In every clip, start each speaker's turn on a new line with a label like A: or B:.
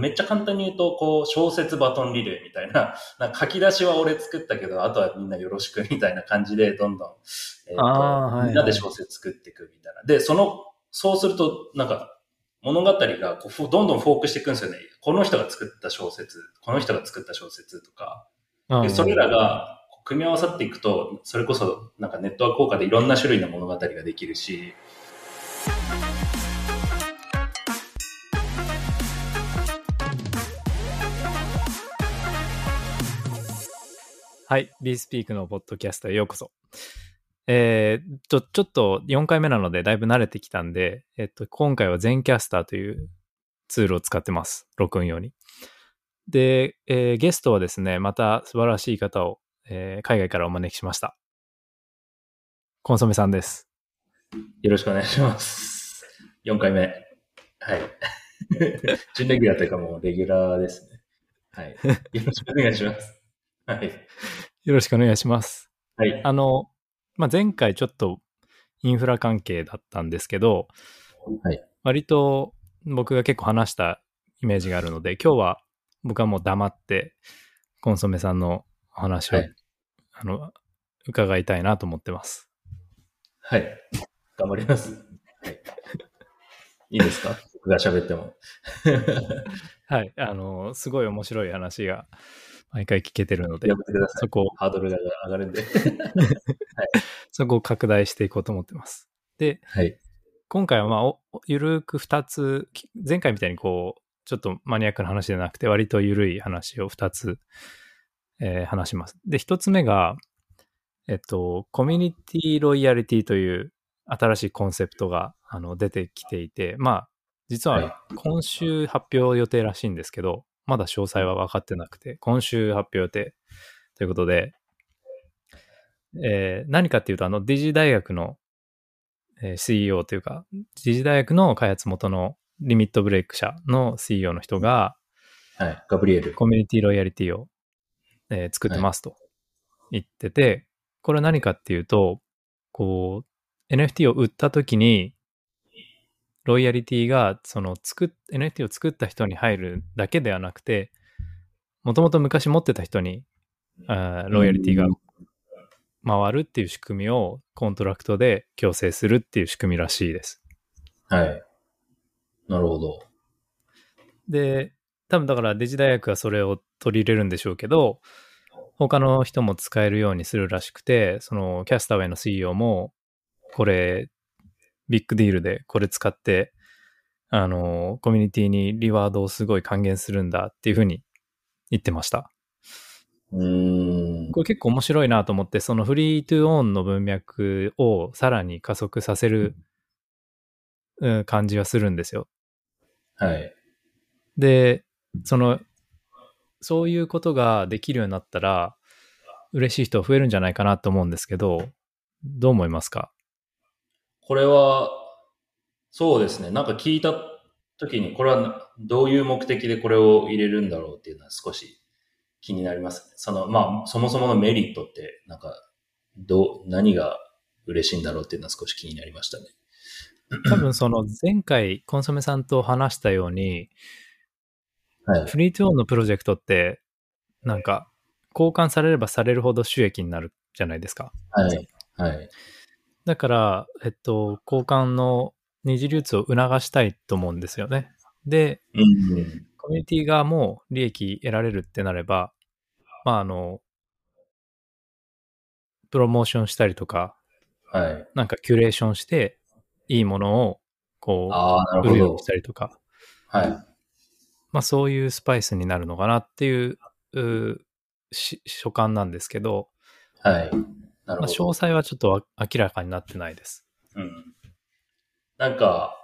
A: めっちゃ簡単に言うと、こう、小説バトンリレーみたいな、な書き出しは俺作ったけど、あとはみんなよろしくみたいな感じで、どんどん、えーと
B: はいはい
A: みんなで小説作っていくみたいな。で、その、そうすると、なんか、物語がこうふどんどんフォークしていくんですよね。この人が作った小説、この人が作った小説とか。
B: うん
A: で、それらが組み合わさっていくと、それこそなんかネットワーク効果でいろんな種類の物語ができるし、
B: はい。b スピークのポッドキャストへようこそ。えー、ちょ、ちょっと4回目なのでだいぶ慣れてきたんで、えっと、今回は全キャスターというツールを使ってます。録音用に。で、えーゲストはですね、また素晴らしい方を、えー海外からお招きしました。コンソメさんです。
A: よろしくお願いします。4回目。はい。準レギュラーというかもうレギュラーですね。はい。よろしくお願いします。はい。
B: よろしくお願いします。
A: はい。
B: あの、まあ、前回ちょっとインフラ関係だったんですけど、
A: はい。
B: 割と僕が結構話したイメージがあるので、今日は僕はもう黙って、コンソメさんのお話を、
A: はい
B: あの、伺いたいなと思ってます。
A: はい。頑張ります。はい。いいですか？僕が喋っても。
B: はい。あの、すごい面白い話が毎回聞けてるので。そこを、
A: ハードルが上がるんで。
B: そこを拡大していこうと思ってます。で、
A: はい。
B: 今回はまあ、おゆるく2つ、き前回みたいにこう、ちょっとマニアックな話じゃなくて、割とゆるい話を2つ、えー話します。で、1つ目が、えっと、コミュニティロイヤリティという新しいコンセプトがあの出てきていて、まあ、実
A: はい
B: は今週発表予定らしいんですけど、まだ詳細は分かってなくて、今週発表予定ということで、えー何かっていうと、あの、ディジ大学の、えー CEO というか、ディジ大学の開発元のリミットブレイク社の CEO の人が、
A: はい。ガブリエル。
B: コミュニティロイヤリティを、えー作ってますと言ってて、これは何かっていうと、こう、NFT を売った時に、ロイヤリティが、その作っ、NFT を作った人に入るだけではなくて、もともと昔持ってた人に、あーロイヤリティが
A: うん
B: 回るっていう仕組みをコントラクトで強制するっていう仕組みらしいです。
A: はい。なるほど。
B: で、多分だからデジ大学はそれを取り入れるんでしょうけど、他の人も使えるようにするらしくて、そのキャスターウェイの CEO も、これ、ビッグディールでこれ使って、あの、コミュニティにリワードをすごい還元するんだっていうふうに言ってました。
A: うーん。
B: これ結構面白いなと思って、そのフリートゥーオンの文脈をさらに加速させる、うん感じはするんですよ。
A: はい。
B: で、その、そういうことができるようになったら、嬉しい人増えるんじゃないかなと思うんですけど、どう思いますか？
A: これは、そうですね。なんか聞いた時に、これはどういう目的でこれを入れるんだろうっていうのは少し気になりますね。その、まあ、そもそものメリットって、なんか、どう、何が嬉しいんだろうっていうのは少し気になりましたね。
B: 多分その前回コンソメさんと話したように、
A: はい。
B: フリートゥーオンのプロジェクトって、なんか、交換されればされるほど収益になるじゃないですか。
A: はい。はい。
B: だから、えっと、交換の二次流通を促したいと思うんですよね。で、
A: うん。
B: コミュニティ側も利益得られるってなれば、まあ、あの、プロモーションしたりとか、
A: はい。
B: なんかキュレーションして、いいものを、こう、売るようにし。たりとか、
A: はい。
B: まあそういうスパイスになるのかなっていう、うし所感なんですけど、
A: はい。なる
B: まあ、
A: ほど。
B: 詳細はちょっとわ明らかになってないです。
A: うん。なんか、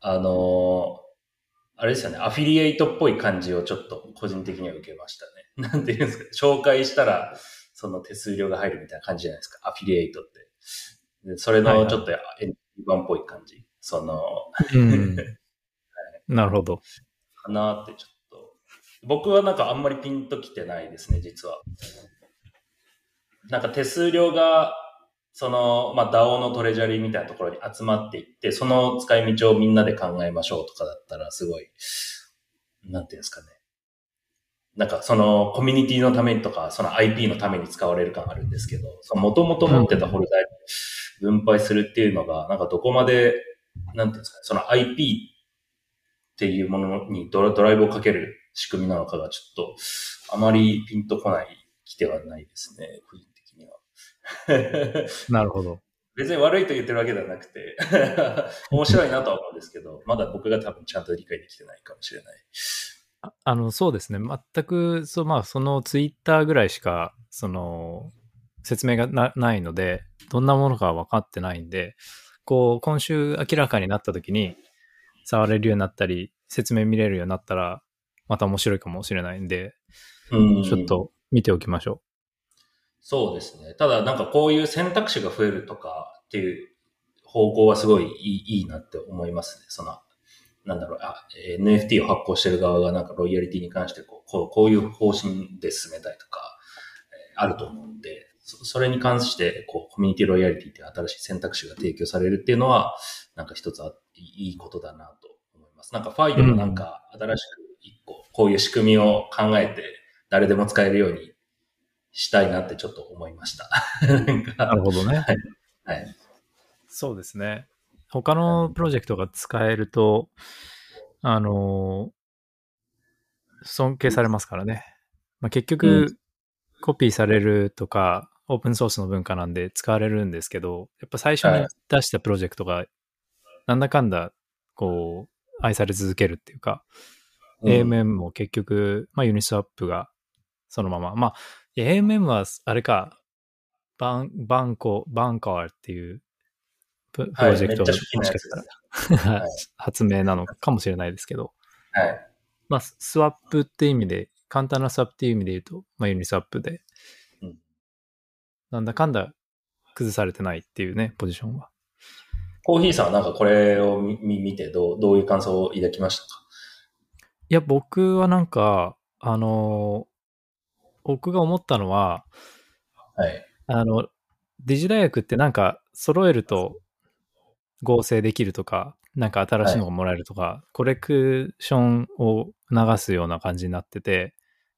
A: あのーあれですよね、アフィリエイトっぽい感じをちょっと個人的には受けましたね。なんていうんですか、紹介したら、その手数料が入るみたいな感じじゃないですか、アフィリエイトって。でそれ
B: はいはい
A: のちょっと N1 っぽい感じ。その、
B: うん。なるほど。
A: かなってちょっと。僕はなんかあんまりピンときてないですね、実は。なんか手数料が、その、まあ、DAO のトレジャリーみたいなところに集まっていって、その使い道をみんなで考えましょうとかだったら、すごい、なんていうんですかね。なんかそのコミュニティのためとか、その IP のために使われる感あるんですけど、その元々持ってたフォルダに分配するっていうのが、なんかどこまで、なんていうんですかね、その IP っていうものにドラドライブをかける仕組みなのかがちょっとあまりピンとこない、きてはないですね、
B: なるほど。
A: 別に悪いと言ってるわけではなくて、面白いなとは思うんですけど、まだ僕が多分ちゃんと理解できてないかもしれない。
B: ああの、そうですね。全く、そう、まあ、そのツイッターぐらいしか、その、説明がなないので、どんなものか分かってないんで、こう、今週明らかになった時に、触れるようになったり、説明見れるようになったら、また面白いかもしれないんで、
A: うん
B: ちょっと見ておきましょ
A: そうですね。ただなんかこういう選択肢が増えるとかっていう方向はすごいいいいいなって思いますね。その、なんだろう、あ、NFT を発行してる側がなんかロイヤリティに関してこう、こうこういう方針で進めたいとか、えあると思うんで、そそれに関して、こう、コミュニティロイヤリティっていう新しい選択肢が提供されるっていうのは、なんか一つあいいことだなと思います。なんかファイでもなんか新しく一個、こういう仕組みを考えて、誰でも使えるようにしたいなってちょっと思いました。なん
B: う。な
A: か
B: るほどね。
A: はい。
B: そうですね。他のプロジェクトが使えると、あの尊敬されますからね。まあ、結局、
A: うん
B: コピーされるとか、オープンソースの文化なんで使われるんですけど、やっぱ最初に
A: はい
B: 出したプロジェクトが、なんだかんだ、こう、愛され続けるっていうか、AMM も結局、まあ、ユニスワップがそのまま。まあ、AMM は、あれか、バン、バンコ、バンカワーっていうププロジェクト
A: はいはい
B: 発明なのかもしれないですけど、
A: はい。
B: まあ、スワップって意味で、簡単なスワップっていう意味で言うと、まあ、ユニスワップで、
A: うん。
B: なんだかんだ崩されてないっていうね、ポジションは。
A: コーヒーさんはなんかこれを見てどう、どういう感想を抱きましたか？
B: いや、僕はなんか、あの僕が思ったのは、
A: はい。
B: あの、デジ大学ってなんか揃えると合成できるとか、なんか新しいのがもらえるとか、コレクションを促すような感じになってて、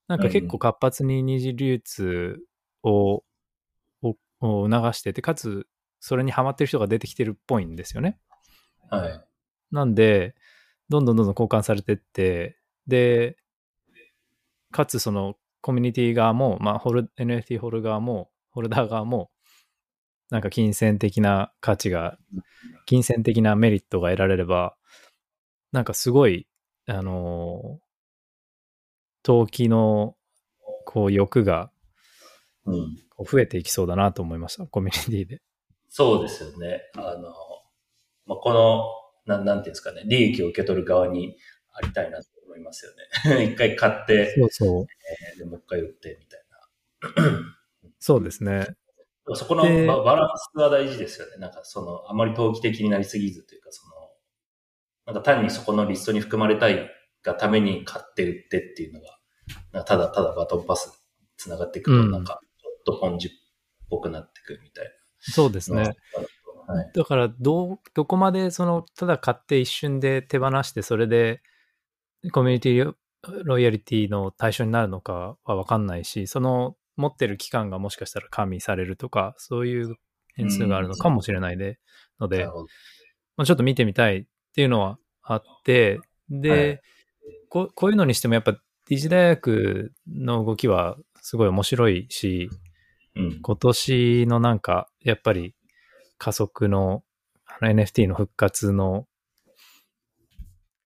B: なんか結構活発に二次流通ををを促してて、かつそれにハマってる人が出てきてるっぽいんですよね。
A: はい。
B: なんで、どんどんどんどん交換されてって、で、かつそのコミュニティ側も、まあ、ホル NFT ホル側も、ホルダー側も、なんか金銭的な価値が、金銭的なメリットが得られれば、なんかすごい、あのー投機の、こう、欲が増えていきそうだなと思いました、コミュニティで。
A: そうですよね。あの、まあ、この、なん、なんていうんですかね、利益を受け取る側にありたいなと思いますよね。一回買って、
B: そうそう。
A: えーでもう一回売ってみたい
B: そうですね。
A: な。そこの
B: で
A: ババランスは大事ですよね。なんかその、あまり投機的になりすぎずというか、その、なんか単にそこのリストに含まれたいがために買って売ってっていうのが、なんかただただバトンパス繋がっていくと、
B: うん
A: なんか、ちょっとポンジっぽくなってくみたい
B: そうです
A: な。
B: ね。
A: はい。
B: だから、どう、どこまで、その、ただ買って一瞬で手放して、それで、コミュニティロイヤリティの対象になるのかは分かんないし、その、持ってる期間がもしかしたら加味されるとか、そういう変数があるのかもしれないで、ので。まあ、ちょっと見てみたいっていうのはあって、で、
A: はい
B: こうこういうのにしてもやっぱ、理事大学の動きはすごい面白いし、
A: うん。
B: 今年のなんか、やっぱり加速の NFT の復活の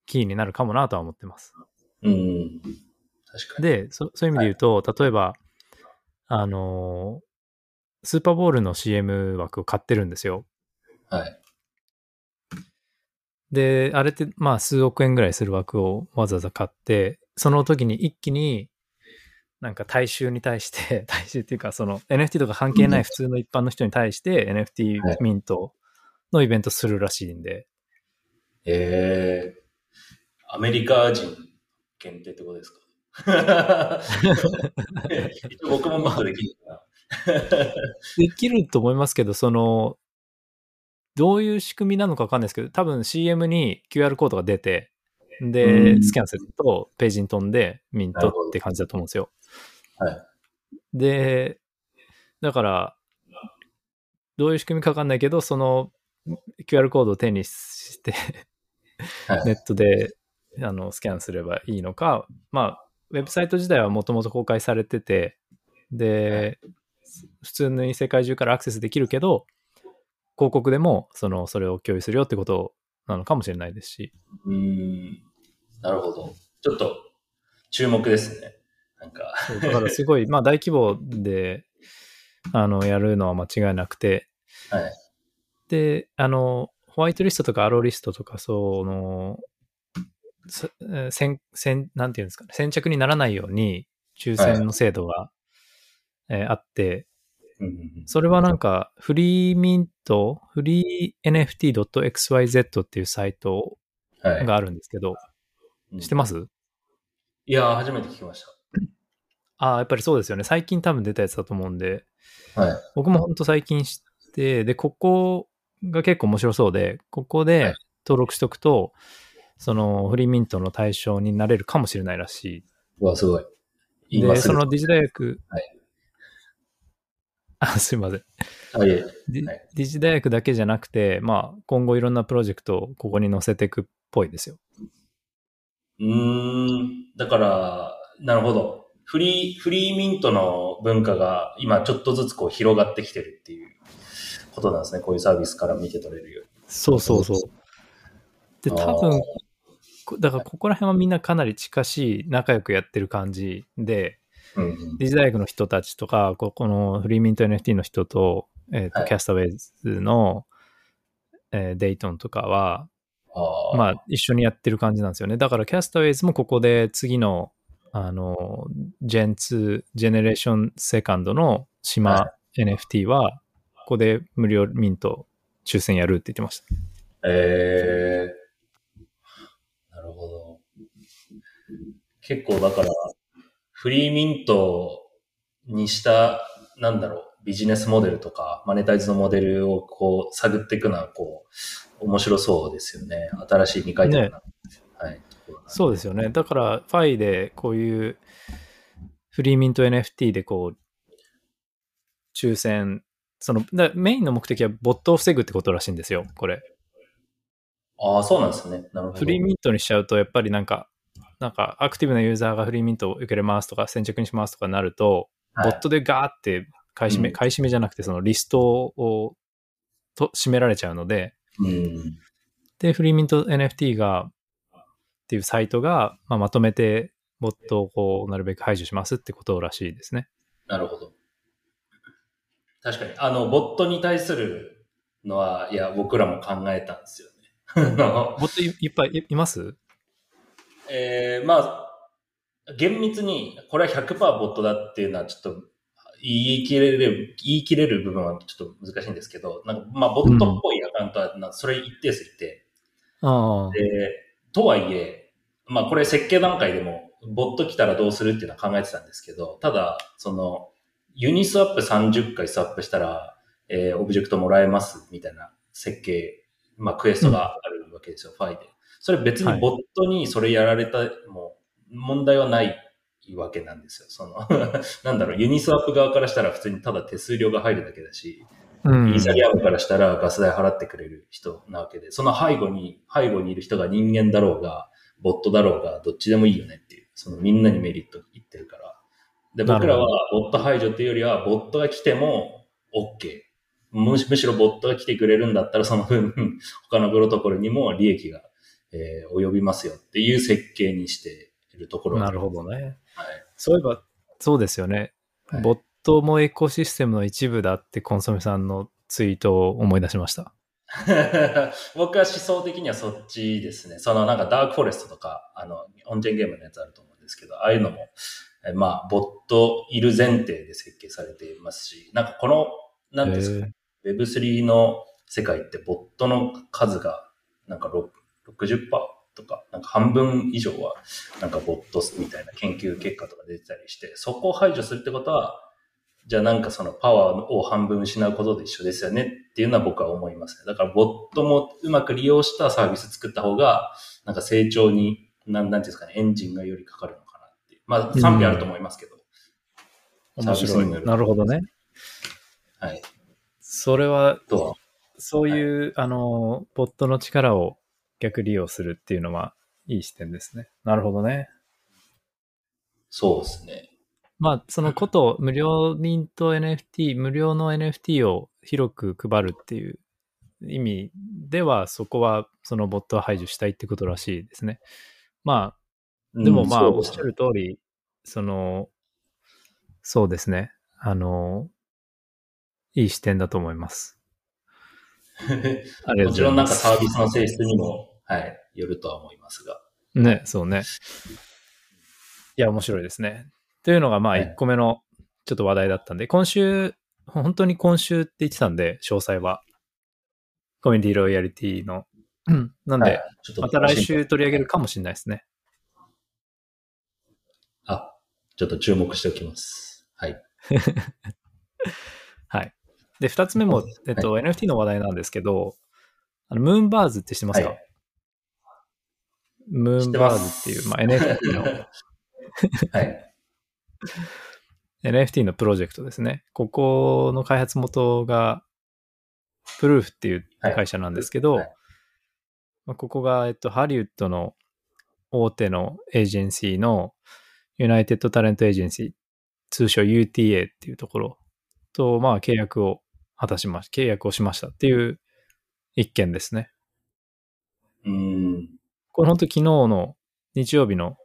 B: キーになるかもなとは思ってます。
A: うん。確かに。
B: で、そそういう意味で言うと、例えば、あのースーパーボールの CM 枠を買ってるんですよ。
A: はい。
B: で、あれって、まあ、数億円ぐらいする枠をわざわざ買って、その時に一気に、なんか大衆に対して、大衆っていうか、その NFT とか関係ない普通の一般の人に対して
A: はい
B: NFT ミントのイベントするらしいんで、
A: えー、アメリカ人限定ってことですか？僕もできるか
B: できると思いますけど、その、どういう仕組みなのかわかんないですけど、多分 CM に QR コードが出て、
A: う
B: で、
A: ん。
B: スキャンするとページに飛んでミントって感じだと思うんですよ。
A: はい。
B: で、だから、どういう仕組みかわかんないけど、その QR コードを手にして、
A: はい。
B: ネットであのスキャンすればいいのか、まあ、ウェブサイト自体はもともと公開されてて、で、普通に世界中からアクセスできるけど、広告でもそのそれを共有するよってことなのかもしれないですし、
A: うーん。なるほど。ちょっと注目ですね。なんか。
B: だからすごい、まあ大規模であのやるのは間違いなくて、
A: はい。
B: で、あの、ホワイトリストとかアローリストとか、その、先、先、なんていうんですかね、先着にならないように抽選の制度が、えーあって、
A: うんうんうん
B: それはなんか、フリーミント、フリー NFT.xyz っていうサイト
A: はい。
B: があるんですけど、
A: うん
B: 知ってます？
A: いやー、初めて聞きまし
B: ああ、やっぱりそうですよね。最近多分出たやつだと思うんで、
A: た。はい。
B: 僕も本当最近知って、で、ここが結構面白そうで、ここ
A: はい
B: で登録しとくと、そのフリーミントの対象になれるかもしれないらし
A: うわ、すごい。
B: い。で、そのディジ大学、
A: はい
B: あ、すいません。
A: はい
B: ディジ大学だけじゃなくて、まあ、今後いろんなプロジェクトをここに載せていくっぽいですよ。
A: うーん。だから、なるほど。フリー、フリーミントの文化が今ちょっとずつこう広がってきてるっていうことなんですね。こういうサービスから見て取れるように。
B: そうそうそう。で、多分、こだからここら辺はみんなかなり近しい仲良くやってる感じで、
A: うんうん。
B: ディジ大学の人たちとか、ここのフリーミント NFT の人と、えっ、と、
A: はい
B: キャスターウェイズの、えーデイトンとかは、
A: あー
B: まあ、一緒にやってる感じなんですよね。だから、キャスターウェイズもここで次の、あの、ジェン2、ジェネレーションセカンドの島
A: は
B: NFT は、ここで無料ミント抽選やるって言ってました。
A: えー、なるほど。結構だから、フリーミントにした、なんだろう、ビジネスモデルとか、マネタイズのモデルをこう、探っていくのは、こう、面白そうですよね。新しい未開拓な。はい。
B: そうですよね。だから、ファイでこういうフリーミント NFT でこう、抽選、その、だメインの目的はボットを防ぐってことらしいんですよ、これ。
A: ああ、そうなんですね。なるほど。
B: フリーミントにしちゃうと、やっぱりなんか、なんかアクティブなユーザーがフリーミントを受けれますとか、先着にしますとかなると、
A: はい
B: ボットでガーって買い占め、
A: うん
B: 買い占めじゃなくて、そのリストを、と、占められちゃうので、
A: うん。
B: で、フリーミント NFT が、っていうサイトが、まあ、まとめて、ボットをこう、なるべく排除しますってことらしいですね。
A: なるほど。確かに。あの、ボットに対するのは、いや、僕らも考えたんですよね。
B: ボットいいっぱいいいます？
A: えー、まあ、厳密に、これは100%ボットだっていうのはちょっと言い切れる、言い切れる部分はちょっと難しいんですけど、なんかまあ、ボットっぽいアカウントは、なそれ一定数いて、
B: ああ。
A: で、とはいえ、まあこれ設計段階でも、ボット来たらどうするっていうのは考えてたんですけど、ただ、その、ユニスワップ30回スワップしたら、えーオブジェクトもらえますみたいな設計、まあクエストがあるわけですよ、ファイで。それ別
B: はい
A: にボットにそれやられた、もう問題はないわけなんですよ。その、なんだろう、ユニスワップ側からしたら普通にただ手数料が入るだけだし、
B: うん
A: イーサリアムからしたらガス代払ってくれる人なわけで、その背後に、背後にいる人が人間だろうが、ボットだろうが、どっちでもいいよねっていう、そのみんなにメリット言ってるから。で、僕らはボット排除っていうよりは、ボットが来ても OK。むしむしろボットが来てくれるんだったら、その分、他のプロトコルにも利益が、えー及びますよっていう設計にしているところは
B: なるほどね。
A: はい。
B: そういえば、そうですよね。
A: はい
B: ボットもエコシステムの一部だってコンソメさんのツイートを思い出しました。
A: 僕は思想的にはそっちですね。そのなんかダークフォレストとか、あの、オンチェーンゲームのやつあると思うんですけど、ああいうのも、えまあ、ボットいる前提で設計されていますし、なんかこの、なんですか、Web3 の世界ってボットの数が、なんか6 60%とか、なんか半分以上は、なんかボットみたいな研究結果とか出てたりして、そこを排除するってことは、じゃあなんかそのパワーを半分失うことで一緒ですよねっていうのは僕は思いますね。だからボットもうまく利用したサービス作った方が、なんか成長になんなんていうんですかね、エンジンがよりかかるのかなっていう。まあ、賛否あると思いますけど。
B: 面白い。なるほどね。
A: はい。
B: それは、
A: とは。
B: そういう、あの、ボットの力を逆利用するっていうのは、いい視点ですね。なるほどね。
A: そうですね。
B: まあ、そのこと、無料ミント NFT、無料の NFT を広く配るっていう意味では、そこは、そのボットを排除したいってことらしいですね。まあ、でもまあ、おっしゃる通り、その、そうですね。あの、いい視点だと思います。
A: もちろんなんかサービスの性質にも、はい、よるとは思いますが。
B: ね、そうね。いや、面白いですね。というのが、まあ、
A: はい
B: 1個目のちょっと話題だったんで、今週、本当に今週って言ってたんで、詳細は。コミュニティロイヤリティの。う んなんで、
A: はい、
B: また来週取り上げるかもしれないですね。
A: あ、ちょっと注目しておきます。はい。
B: はい。で、2つ目も、えっと、NFT の話題なんですけど、あのムーンバーズって知ってますか、
A: はい。
B: ムーンバーズっていう、まあ、NFT の、
A: はい。
B: NFT のプロジェクトですね。ここの開発元が、プルーフっていう会社なんですけど、
A: はい。はい
B: まあ、ここが、えっと、ハリウッドの大手のエージェンシーのユナイテッドタレントエージェンシー、通称 UTA っていうところと、まあ、契約を果たしまし契約をしましたっていう一件ですね。
A: うーん。
B: これ本当昨日の日曜日の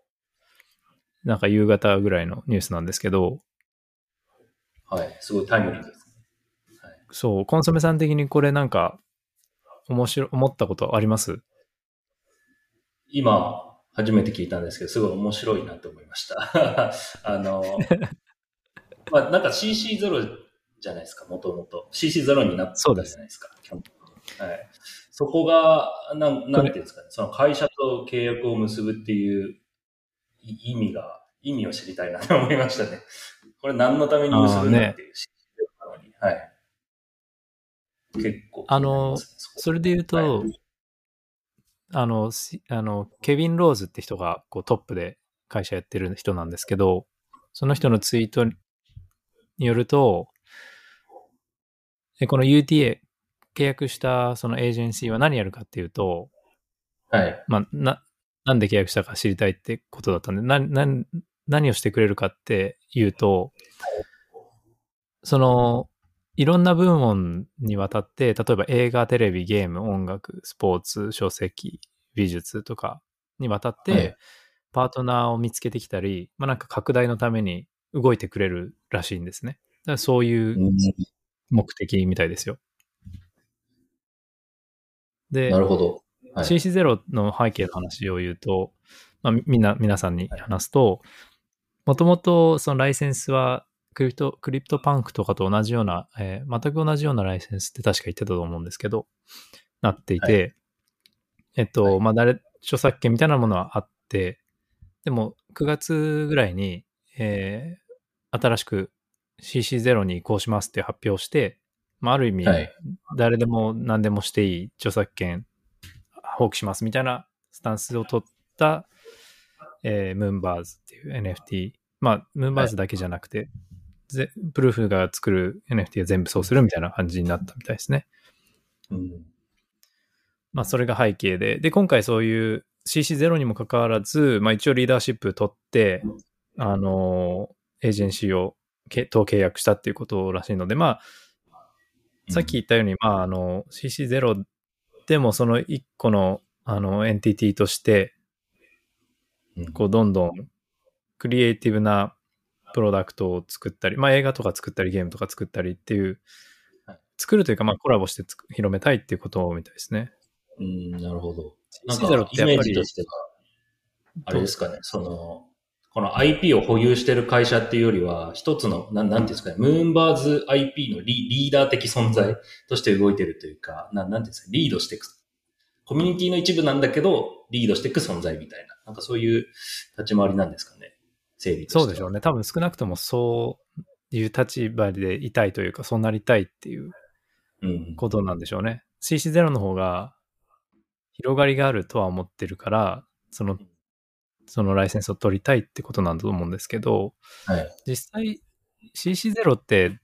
B: なんか夕方ぐらいのニュースなんですけど、
A: はい。すごいタイムリーです。
B: そう、コンソメさん的にこれなんか、面白い、思ったことあります？
A: 今、初めて聞いたんですけど、すごい面白いなと思いました。あの、まあ、なんか CC0 じゃないですか、もともと。CC0 になったじゃないですか。基本的にはい。そこが、なん、なんていうんですかね、その会社と契約を結ぶっていうい意味が、意味を知りたいなと思いましたね。これ何のために結ぶんだっていう CC0 なのに。はい。結構、
B: あの、それで言うと、
A: はい
B: あの、しあの、ケビン・ローズって人がこうトップで会社やってる人なんですけど、その人のツイートによると、えこの UTA、契約したそのエージェンシーは何やるかっていうと、
A: はい。
B: まあ、な、なんで契約したか知りたいってことだったんで、な、な、何をしてくれるかっていうと、その、いろんな部門にわたって、例えば映画、テレビ、ゲーム、音楽、スポーツ、書籍、美術とかにわたって、
A: はい
B: パートナーを見つけてきたり、まあなんか拡大のために動いてくれるらしいんですね。だからそういう
A: うん
B: 目的みたいですよ。で、
A: なるほど。はい
B: CC0 の背景の話を言うと、まあ、みみんな、皆さんに話すと、もともとそのライセンスはクリプト、クリプトパンクとかと同じような、えー全く同じようなライセンスって確か言ってたと思うんですけど、なっていて、えっと、
A: はい
B: まあ、誰、著作権みたいなものはあって、でも9月ぐらいに、えー新しく CC0 に移行しますって発表をして、まあ、ある意味、
A: はい
B: 誰でも何でもしていい著作権放棄しますみたいなスタンスを取った、えームーンバーズっていう NFT。まあ、ムーンバーズだけじゃなくて、ぜプルーフが作る NFT は全部そうするみたいな感じになったみたいですね。
A: うん
B: まあ、それが背景で。で、今回そういう CC0 にもかかわらず、まあ、一応リーダーシップ取って、あのーエージェンシーをけと契約したっていうことらしいので、まあ、さっき言ったように、まあ、あの、CC0 でもその一個の、あの、エンティティとして、
A: うん
B: こう、どんどん、クリエイティブなプロダクトを作ったり、まあ、映画とか作ったり、ゲームとか作ったりっていう
A: はい、
B: 作るというか、まあ、コラボしてつく広めたいっていうことみたいですね。
A: うん、なるほど。なん
B: CC0
A: かイメー
B: ってやっぱり
A: ジとしては、あれですかね、その、この IP を保有してる会社っていうよりは、一つの、なんなんていうんですかね、ムーンバーズ IP のリリーダー的存在として動いてるというか、なんなんていうんですか、リードしていく。コミュニティの一部なんだけど、リードしていく存在みたいな、なんかそういう立ち回りなんですかね、整理。
B: そうでしょうね。多分少なくともそういう立場でいたいというか、そうなりたいっていう
A: うん。
B: ことなんでしょうね。CC0 の方が広がりがあるとは思ってるから、そのそのライセンスを取りたいってことなんだと思うんですけど、
A: はい。
B: 実際 CC0 って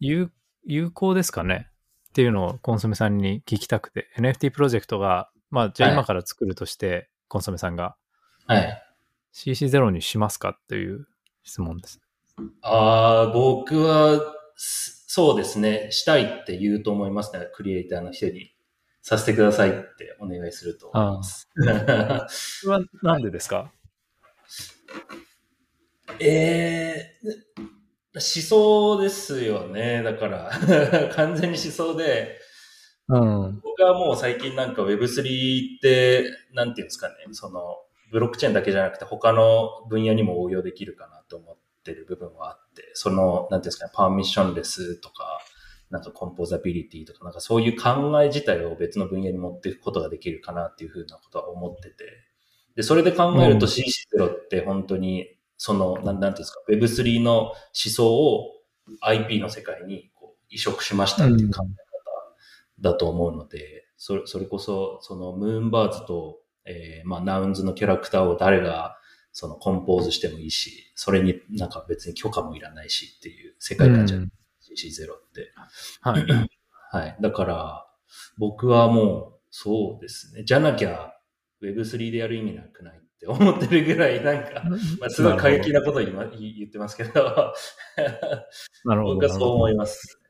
B: 有有効ですかね？っていうのをコンソメさんに聞きたくて、NFT プロジェクトが、まあじゃあ
A: はい
B: 今から作るとして、コンソメさんが
A: はい。
B: CC0 にしますか？っていう質問です。
A: ああ、僕は、すそうですね。したいって言うと思いますね。クリエイターの人に。させてくださいってお願いすると思います。
B: それはなんでですか？
A: えー、思想ですよね。だから、完全に思想で、
B: うん。
A: 僕はもう最近なんか Web3 って、なんていうんですかね、その、ブロックチェーンだけじゃなくて他の分野にも応用できるかなと思ってる部分はあって、その、なんていうんですかね、パーミッションレスとか、なんかコンポーザビリティとか、なんかそういう考え自体を別の分野に持っていくことができるかなっていうふうなことは思ってて、で、それで考えると
B: うん。
A: CC0 って本当に、その、なんなんていうんですか、Web3 の思想を IP の世界にこう移植しましたっていう考え方だと思うので、それそれこそ、そのムーンバーズと、えーまあ、ナウンズのキャラクターを誰がそのコンポーズしてもいいし、それになんか別に許可もいらないしっていう世界観じゃない、CC0 って。
B: はい。
A: はい。だから、僕はもう、そうですね。じゃなきゃ、Web3 でやる意味なくないって思ってるぐらい、なんか、まあ、すごい過激なことを今言言ってますけど、
B: なるほど。
A: 僕はそう思
B: い
A: います。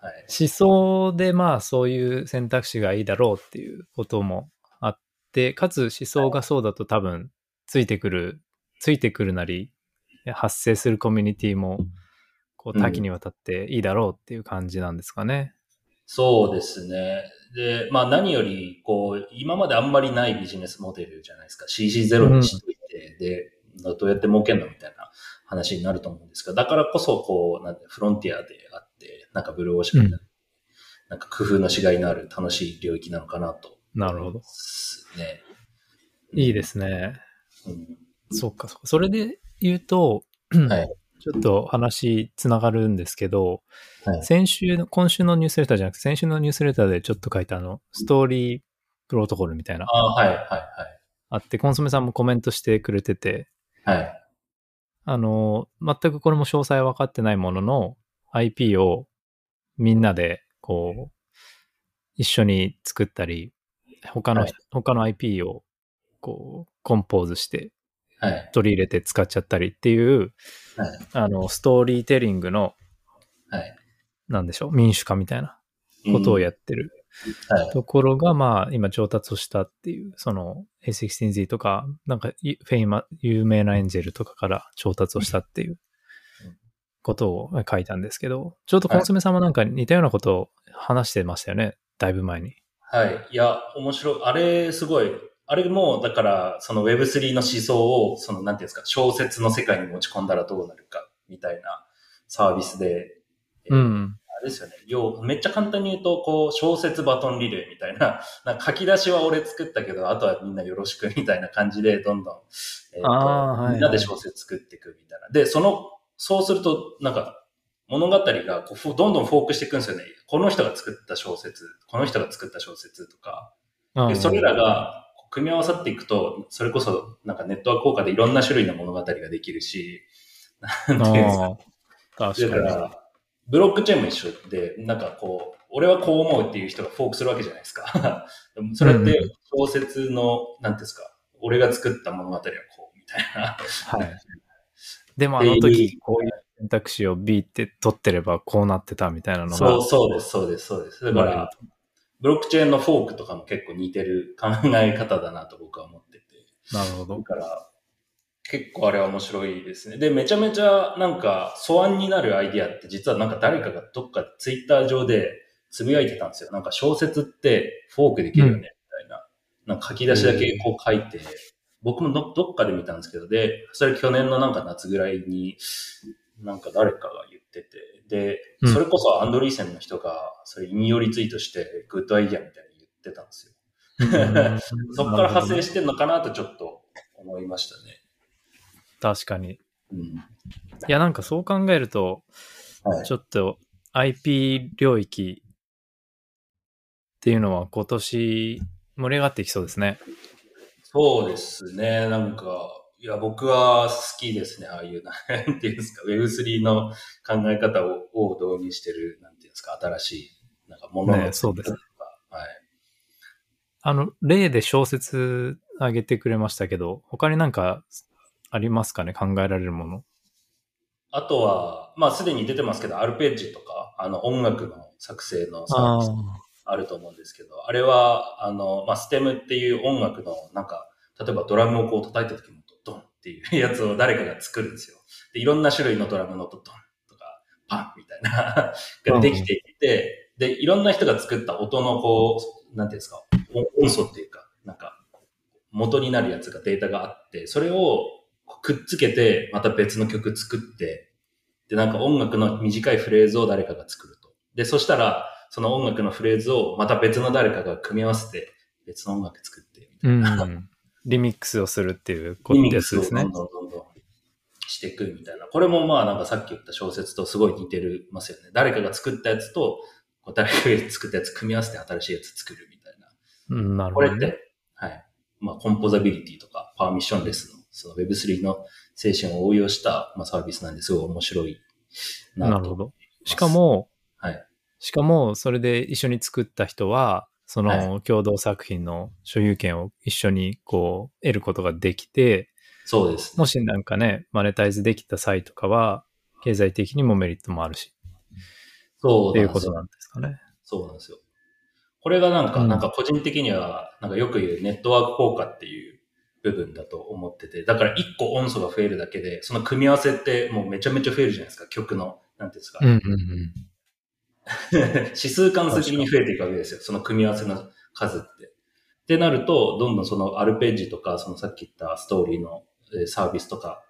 A: はい。
B: 思想でまあそういう選択肢がいいだろうっていうこともあって、かつ思想がそうだと多分ついてくる、ついてくるなり、発生するコミュニティもこう多岐にわたっていいだろうっていう感じなんですかね。
A: そうですね。で、まあ何より、こう、今まであんまりないビジネスモデルじゃないですか。CC0 にしといて、で、どうやって儲けんのみたいな話になると思うんですが、だからこそ、こう、なんてフロンティアであって、なんかブルーオーシャンみたいな、なんか工夫のしがいのある楽しい領域なのかなと。
B: なるほど。
A: ね。
B: いいですね。
A: うん。
B: そっかそっか。それで言うと、
A: はい。
B: ちょっと話つながるんですけど、
A: はい
B: 先週の、今週のニュースレターじゃなくて、先週のニュースレターでちょっと書いたあの、ストーリープロトコルみたいな、
A: ああ、はい、はい、
B: あって、コンソメさんもコメントしてくれてて、
A: はい。はい。
B: あの、全くこれも詳細分かってないものの、IP をみんなで、こう、一緒に作ったり、他の、
A: はい
B: 他の IP を、こう、コンポーズして、
A: はい。
B: 取り入れて使っちゃったりっていう、
A: はい。
B: あの、ストーリーテリングの、
A: はい。
B: なんでしょう、民主化みたいなことをやってる
A: はい。
B: ところが、まあ、今上達をしたっていう、その A16Z とか、なんか、いフェイマ、有名なエンジェルとかから調達をしたっていうことを書いたんですけど、ちょうどコンソメさんもなんか似たようなことを話してましたよね、だいぶ前に。
A: はい。いや、面白い。あれ、すごい。あれも、だから、その Web3 の思想を、その、なんていうんですか、小説の世界に持ち込んだらどうなるか、みたいなサービスで、えー
B: うん。
A: あれですよね。要はめっちゃ簡単に言うと、こう、小説バトンリレーみたいな、な書き出しは俺作ったけど、あとはみんなよろしくみたいな感じで、どんどん、えーと
B: はいはい
A: みんなで小説作っていくみたいな。で、その、そうすると、なんか、物語がこうふどんどんフォークしていくんですよね。この人が作った小説、この人が作った小説とか。で、それらが組み合わさっていくと、それこそなんかネットワーク効果でいろんな種類の物語ができるし、なんていうんですか
B: かに。
A: だから、ブロックチェーンも一緒で、なんかこう、俺はこう思うっていう人がフォークするわけじゃないですか。それって小説の、なんていうんですか、俺が作った物語はこう、みたいな。
B: はい。でもあの時、こういう選択肢を B って取ってればこうなってたみたいなのが。
A: そう、そうです、そうです、そうです。だか
B: 生まれる
A: ら、ブロックチェーンのフォークとかも結構似てる考え方だなと僕は思ってて。
B: なるほど
A: だ。から、結構あれは面白いですね。で、めちゃめちゃなんか素案になるアイディアって実はなんか誰かがどっかツイッター上でつぶやいてたんですよ。なんか小説ってフォークできるよね、みたいな。なんか書き出しだけこう書いて、僕もどどっかで見たんですけど、で、それ去年のなんか夏ぐらいに、なんか誰かが言ってて、で
B: うん、
A: それこそアンドリーセンの人が、それ引用リツイートして、グッドアイディアみたいに言ってたんですよ。そこから派生してんのかなとちょっと思いましたね。
B: 確かに。
A: うん。
B: いや、なんかそう考えると、
A: はい
B: ちょっと IP 領域っていうのは今年盛り上がっていきそうですね。
A: そうですね。なんか、いや、僕は好きですね。ああいう、なんていうんですか、Web3 の考え方をを導入してる、なんていうんですか、新しい、なんかものの、
B: ねそうです
A: はい。
B: あの、例で小説挙げてくれましたけど、他になんかありますかね考えられるもの？
A: あとは、まあ、すでに出てますけど、アルペッジとか、あの、音楽の作成のサービスあると思うんですけど、あれは、あの、まあ、ステムっていう音楽の、なんか、例えばドラムをこう叩いた時のドンっていう やつを誰かが作るんですよ。で、いろんな種類のドラムのドンとか、パンみたいな ができていて、で、いろんな人が作った音のこう、なんていうんですか、音素っていうか、なんか、元になるやつがデータがあって、それをくっつけて、また別の曲作って、で、なんか音楽の短いフレーズを誰かが作ると。で、そしたら、その音楽のフレーズをまた別の誰かが組み合わせて、別の音楽作って、みたいな。
B: うん。リミックスをするっていうこ
A: リミッ
B: とですね
A: クスをどん。どんどんどんしていくみたいな。これもまあなんかさっき言った小説とすごい似てるますよね。誰かが作ったやつと、こう誰かが作ったやつ組み合わせて新しいやつ作るみたいな。
B: うん、なる
A: これって。はい。まあコンポザビリティとかパーミッションレスの、その Web3 の精神を応用した、まあ、サービスなんですごい面白いなと
B: なるほど。しか、も、
A: はい。
B: しかも、それで一緒に作った人は、そ
A: は
B: の共同作品の所有権を一緒にこう得ることができて、
A: そうです、
B: もしなんかね、マネタイズできた際とかは、経済的にもメリットもあるし、って
A: そうないんですよ
B: うことなんですかね。
A: そうなんですよ。これがなんか、
B: うん
A: なんか個人的には、なんかよく言うネットワーク効果っていう部分だと思ってて、だから一個音素が増えるだけで、その組み合わせってもうめちゃめちゃ増えるじゃないですか、曲の、なんていうんですか。
B: うんうんうん。
A: 指数関数的に増えていくわけですよ、その組み合わせの数って。ってなると、どんどんそのアルペッジとか、そのさっき言ったストーリーのえーサービスとか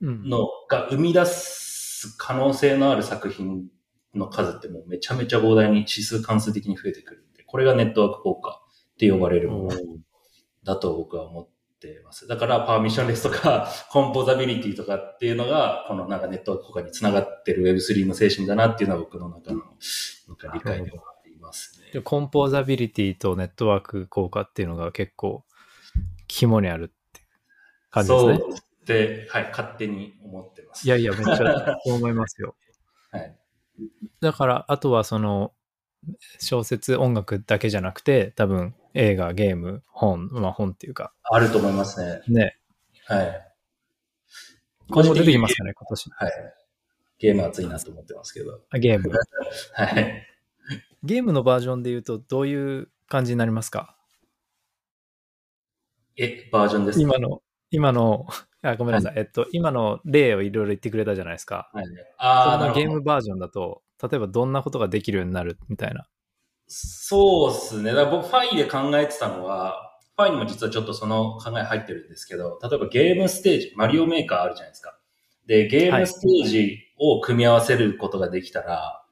B: うん、
A: のが生み出す可能性のある作品の数ってもうめちゃめちゃ膨大に指数関数的に増えてくるんで、これがネットワーク効果って呼ばれるものだと僕は思ってます。だからパーミッションレスとか コンポザビリティとかっていうのが、このなんかネットワーク効果につながってる Web3 の精神だなっていうのは僕の中のなんか理解ではありますね。
B: でコンポーザビリティとネットワーク効果っていうのが結構肝にあるって感じですね。
A: そうって、はい、勝手に思ってます。
B: いやいや、めっちゃそう思いますよ。
A: はい。
B: だから、あとはその、小説、音楽だけじゃなくて、多分映画、ゲーム、本、まあ本っていうか、
A: あると思いますね。
B: ね、
A: はい。
B: 今後出てき
A: に
B: ますかね、今年。
A: はい。ゲーム熱いなと思ってますけど。
B: あゲーム。
A: はい。
B: ゲームのバージョンで言うと、どういう感じになりますか？
A: え、バージョンですか？
B: 今の、今の、あ、ごめんなさい。えっと、今の例をいろいろ言ってくれたじゃないですか。
A: はい。ああ、
B: ゲームバージョンだと、例えばどんなことができるようになるみたいな。
A: そうですね。だから僕、ファイで考えてたのは、ファイにも実はちょっとその考え入ってるんですけど、例えばゲームステージ、マリオメーカーあるじゃないですか。で、ゲームステージを組み合わせることができたら、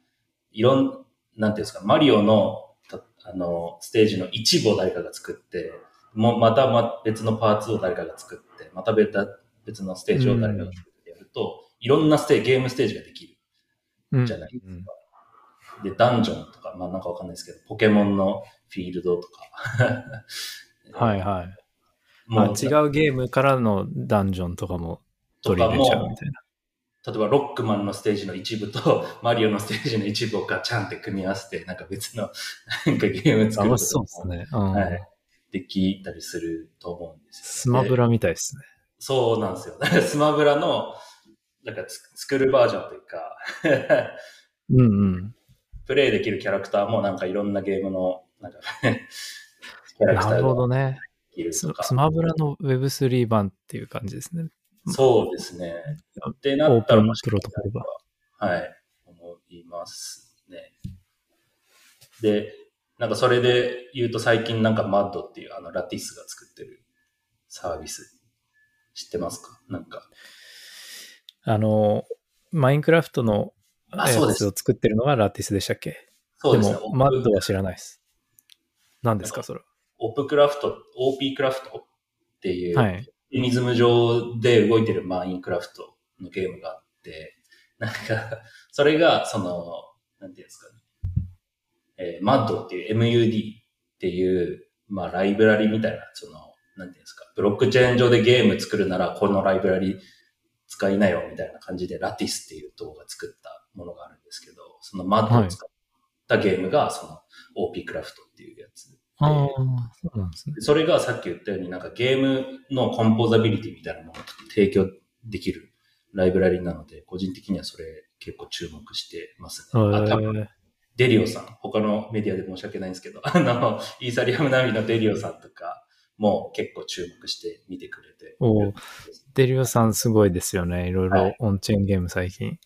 A: いろん、なんていうんですか、マリオの、たあの、ステージの一部を誰かが作って、もうまたま別のパーツを誰かが作って、また別別のステージを誰かが作ってやると、いろんなステージ、ゲームステージができる。
B: うん
A: じゃないですか。で、ダンジョンとか、まあなんかわかんないですけど、ポケモンのフィールドとか。
B: はいはい。
A: もう
B: まあ、違うゲームからのダンジョンとかも取り入れちゃうみたいな。
A: 例えばロックマンのステージの一部と マリオのステージの一部をガチャンって組み合わせて、なんか別のなんかゲーム作る
B: 楽
A: と
B: しそうですね。うん
A: はい。できたりすると思うんです
B: ス
A: よ、で
B: マブラみたいですね。
A: そうなんですよ。スマブラの、なんかつ作るバージョンというか、
B: うんうん。
A: プレイできるキャラクターもなんかいろんなゲームの、なんか キャラクタ
B: なるほ
A: ーが
B: どね。
A: できるとか。
B: ススマブラの Web3 版っていう感じですね。
A: そうですね。ってなったら。はい、思いますね。で、なんかそれで言うと最近なんかマッドっていうあのラティスが作ってるサービス知ってますか？なんか。
B: あの、マインクラフトのや
A: あそうです
B: つを作ってるのがラティスでしたっけ？
A: そうですね。
B: も、マッドは知らないです。何ですか、それ
A: オープクラフト、OP クラフトっていう、
B: は。はい。
A: メカニズム上で動いてるマインクラフトのゲームがあって、なんか、それが、その、なんていうんですかね。えー、MUD っていう MUD っていう、まあ、ライブラリみたいな、その、なんていうんですか、ブロックチェーン上でゲーム作るなら、このライブラリ使いなよ、みたいな感じで、ラティスっていう動画作ったものがあるんですけど、そのマッドを使ったゲームが、その OP クラフトっていうやつで。
B: ああ、そうなんですね。
A: それがさっき言ったようになんかゲームのコンポーザビリティみたいなものを提供できるライブラリなので、個人的にはそれ結構注目してますね。あ多分
B: へ
A: デリオさん、他のメディアで申し訳ないんですけど、あの、イーサリアム並みのデリオさんとかも結構注目して見てくれて。
B: おーデリオさんすごいですよね。いろいろ
A: はい
B: オンチェーンゲーム最近、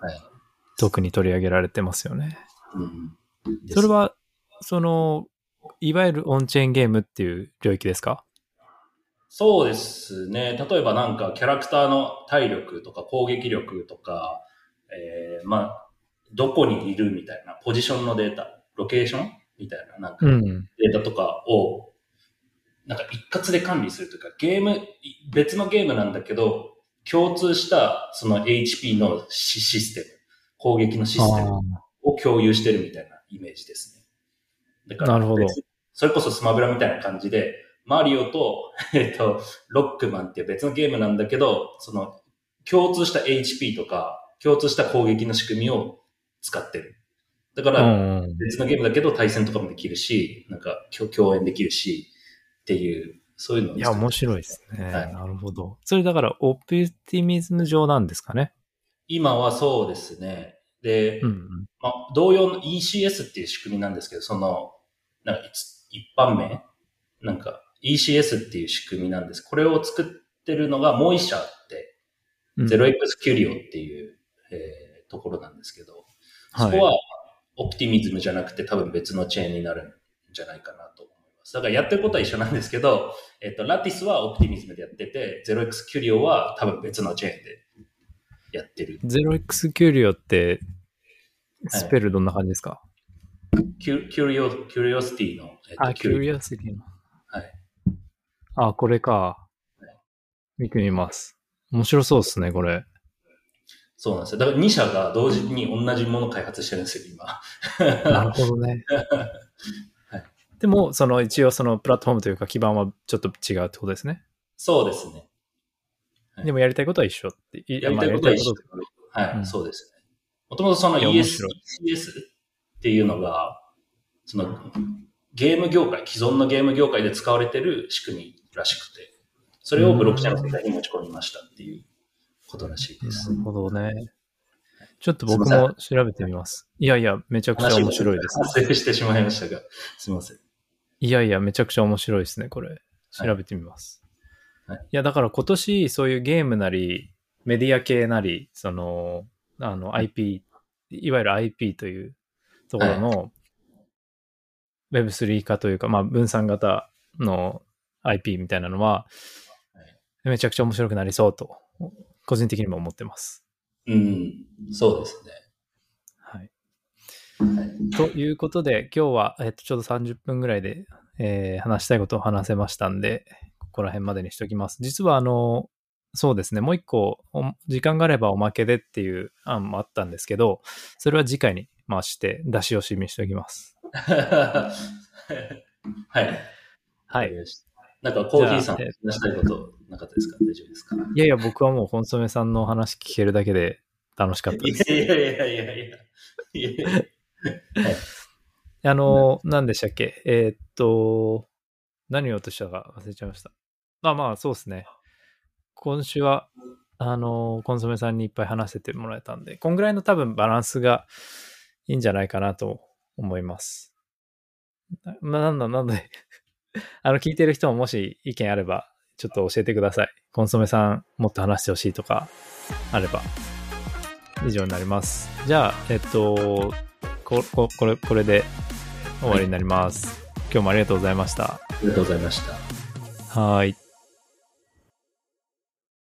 A: はい。
B: 特に取り上げられてますよね。
A: うん。
B: それは、その、いわゆるオンチェーンゲームっていう領域ですか？
A: そうですね。例えばなんかキャラクターの体力とか攻撃力とか、えー、まあ、どこにいるみたいなポジションのデータ、ロケーションみたいななんか
B: うん。
A: データとかを、なんか一括で管理するというか、ゲーム、い別のゲームなんだけど、共通したその HP のシシステム、攻撃のシステムを共有してるみたいなイメージですね。だから
B: なるほど
A: 別それこそスマブラみたいな感じで、マリオと、えっと、ロックマンって別のゲームなんだけど、その共通した HP とか、共通した攻撃の仕組みを使ってる。だか
B: う
A: ら。別のゲームだけど対戦とかもできるし、なんか共共演できるし、っていう、そういうのを
B: いや、面白い
A: い。
B: ですね。
A: はい
B: なるほど。それだから、オプティミズム上なんですかね？
A: 今はそうですね。で、
B: うんうん。
A: まあ、同様の ECS っていう仕組みなんですけど、その、なんか一般名？なんか ECS っていう仕組みなんです。これを作ってるのがもう一社あって、
B: うん
A: 0x キュリオっていう、えーところなんですけど、そこ
B: は
A: はオプティミズムじゃなくて多分別のチェーンになるんじゃないかなと思います。だからやってることは一緒なんですけど、えっ、と、ラティスはオプティミズムでやってて、0x キュリオは多分別のチェーンでやってる。
B: 0x キュリオって、スペルどんな感じですか、
A: キュ Curio、curiosity の、えっと
B: あ、 curiosity の。
A: はい。
B: あ、これか。見てみます。面白そうですね、これ。
A: そうなんですよ。だから2社が同時に同じものを開発してるんですよ、今。
B: なるほどね。
A: はい
B: でも、その一応そのプラットフォームというか基盤はちょっと違うってことですね。
A: そうですね。はい
B: でもやりたいことは一緒って。い
A: やりたいことは一緒はい、
B: うん
A: そうですね。もともとその
B: いや面
A: ES
B: 白い
A: ECS っていうのが、そのゲーム業界、既存のゲーム業界で使われてる仕組みらしくて、それをブロックチェーンの世界に持ち込みましたっていうことらしいです。
B: なるほどね。ちょっと僕も調べてみます。いやいや、めちゃくちゃ面白いです。
A: 発生してしまいましたが、すみません。
B: いやいや、めちゃくちゃ面白いですね、これ。調べてみます。
A: はい
B: い、や、だから今年、そういうゲームなり、メディア系なり、その、あの、IP、いわゆる IP というところの、Web3 化というか、まあ、分散型の IP みたいなのは
A: はい、
B: めちゃくちゃ面白くなりそうと、個人的にも思ってます。
A: うん、そうですね。
B: はい。
A: はい
B: ということで、今日は、えっと、ちょうど30分ぐらいで、えー話したいことを話せましたんで、ここら辺までにしておきます。実は、あの、そうですね、もう一個、お時間があればおまけでっていう案もあったんですけど、それは次回に回して、出し惜しみしておきます。
A: はい。
B: はい。
A: なんかコーヒーさん話したいことなかったですか？大丈夫ですか？
B: いやいや、僕はもうコンソメさんのお話聞けるだけで楽しかった
A: い
B: です。
A: やいやいやいやいやいやいや。
B: あの、何でしたっけ？えーっと、何を言おうとしたか忘れちゃいました。あ、まあ、そうですね。今週は、あの、コンソメさんにいっぱい話せてもらえたんで、こんぐらいの多分バランスがいいんじゃないかなと思います。なまあ、なんだ、なんで、あの、聞いてる人ももし意見あれば、ちょっと教えてください。コンソメさん、もっと話してほしいとか、あれば、以上になります。じゃあ、えっと、こここれこれで終わりになります。今日もありがとうございました。
A: ありがとうございました。
B: はーい。